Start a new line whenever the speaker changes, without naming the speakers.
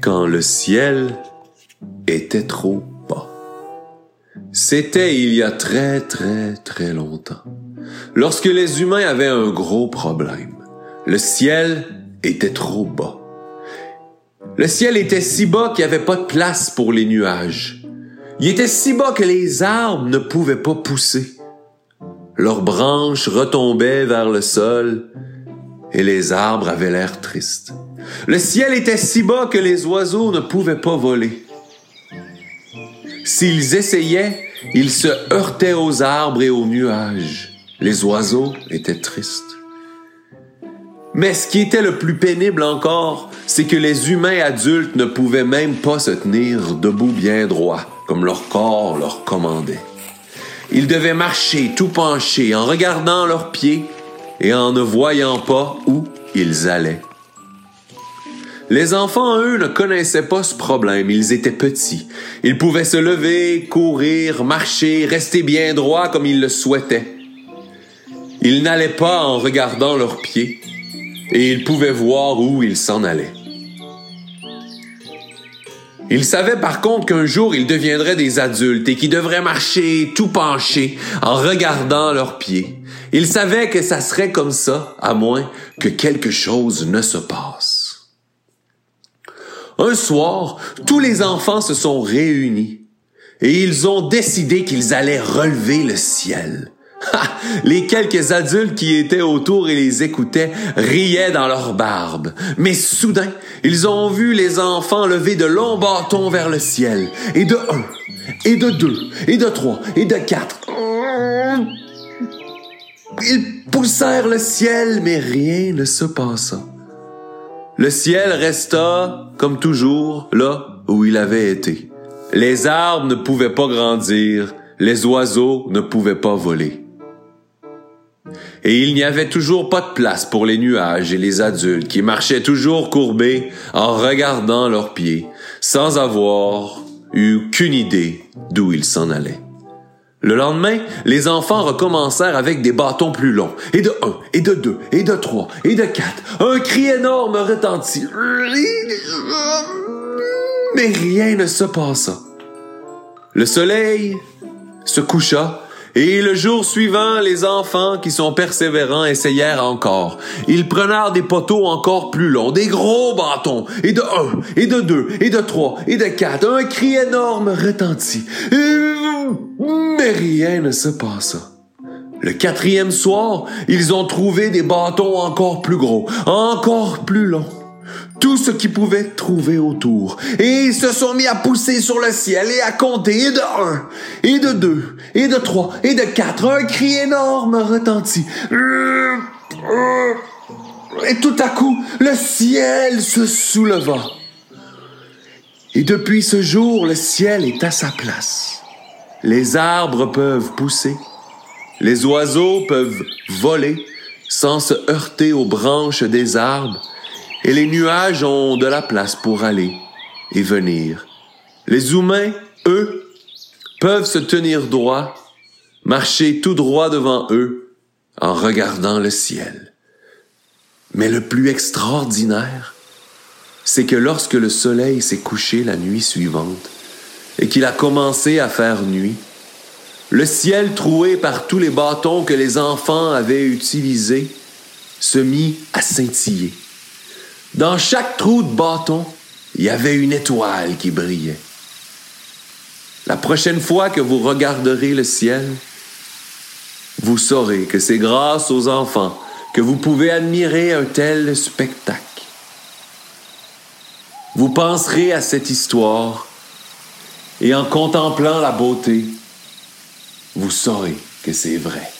quand le ciel était trop bas. C'était il y a très très très longtemps, lorsque les humains avaient un gros problème. Le ciel était trop bas. Le ciel était si bas qu'il n'y avait pas de place pour les nuages. Il était si bas que les arbres ne pouvaient pas pousser. Leurs branches retombaient vers le sol et les arbres avaient l'air tristes. Le ciel était si bas que les oiseaux ne pouvaient pas voler. S'ils essayaient, ils se heurtaient aux arbres et aux nuages. Les oiseaux étaient tristes. Mais ce qui était le plus pénible encore, c'est que les humains adultes ne pouvaient même pas se tenir debout bien droit, comme leur corps leur commandait. Ils devaient marcher tout penchés en regardant leurs pieds et en ne voyant pas où ils allaient. Les enfants, eux, ne connaissaient pas ce problème. Ils étaient petits. Ils pouvaient se lever, courir, marcher, rester bien droits comme ils le souhaitaient. Ils n'allaient pas en regardant leurs pieds et ils pouvaient voir où ils s'en allaient. Ils savaient par contre qu'un jour ils deviendraient des adultes et qu'ils devraient marcher tout penchés en regardant leurs pieds. Ils savaient que ça serait comme ça, à moins que quelque chose ne se passe. Un soir, tous les enfants se sont réunis et ils ont décidé qu'ils allaient relever le ciel. Les quelques adultes qui étaient autour et les écoutaient riaient dans leurs barbes. Mais soudain, ils ont vu les enfants lever de longs bâtons vers le ciel. Et de un, et de deux, et de trois, et de quatre. Ils poussèrent le ciel, mais rien ne se passa. Le ciel resta, comme toujours, là où il avait été. Les arbres ne pouvaient pas grandir, les oiseaux ne pouvaient pas voler et il n'y avait toujours pas de place pour les nuages et les adultes qui marchaient toujours courbés en regardant leurs pieds, sans avoir eu qu'une idée d'où ils s'en allaient. Le lendemain, les enfants recommencèrent avec des bâtons plus longs, et de un, et de deux, et de trois, et de quatre. Un cri énorme retentit. Mais rien ne se passa. Le soleil se coucha et le jour suivant, les enfants qui sont persévérants essayèrent encore. Ils prenèrent des poteaux encore plus longs, des gros bâtons, et de un, et de deux, et de trois, et de quatre. Un cri énorme retentit. Mais rien ne se passa. Le quatrième soir, ils ont trouvé des bâtons encore plus gros, encore plus longs tout ce qu'ils pouvaient trouver autour. Et ils se sont mis à pousser sur le ciel et à compter, et de un, et de deux, et de trois, et de quatre. Un cri énorme retentit. Et tout à coup, le ciel se souleva. Et depuis ce jour, le ciel est à sa place. Les arbres peuvent pousser. Les oiseaux peuvent voler sans se heurter aux branches des arbres et les nuages ont de la place pour aller et venir. Les humains, eux, peuvent se tenir droit, marcher tout droit devant eux en regardant le ciel. Mais le plus extraordinaire, c'est que lorsque le soleil s'est couché la nuit suivante et qu'il a commencé à faire nuit, le ciel troué par tous les bâtons que les enfants avaient utilisés se mit à scintiller. Dans chaque trou de bâton, il y avait une étoile qui brillait. La prochaine fois que vous regarderez le ciel, vous saurez que c'est grâce aux enfants que vous pouvez admirer un tel spectacle. Vous penserez à cette histoire et en contemplant la beauté, vous saurez que c'est vrai.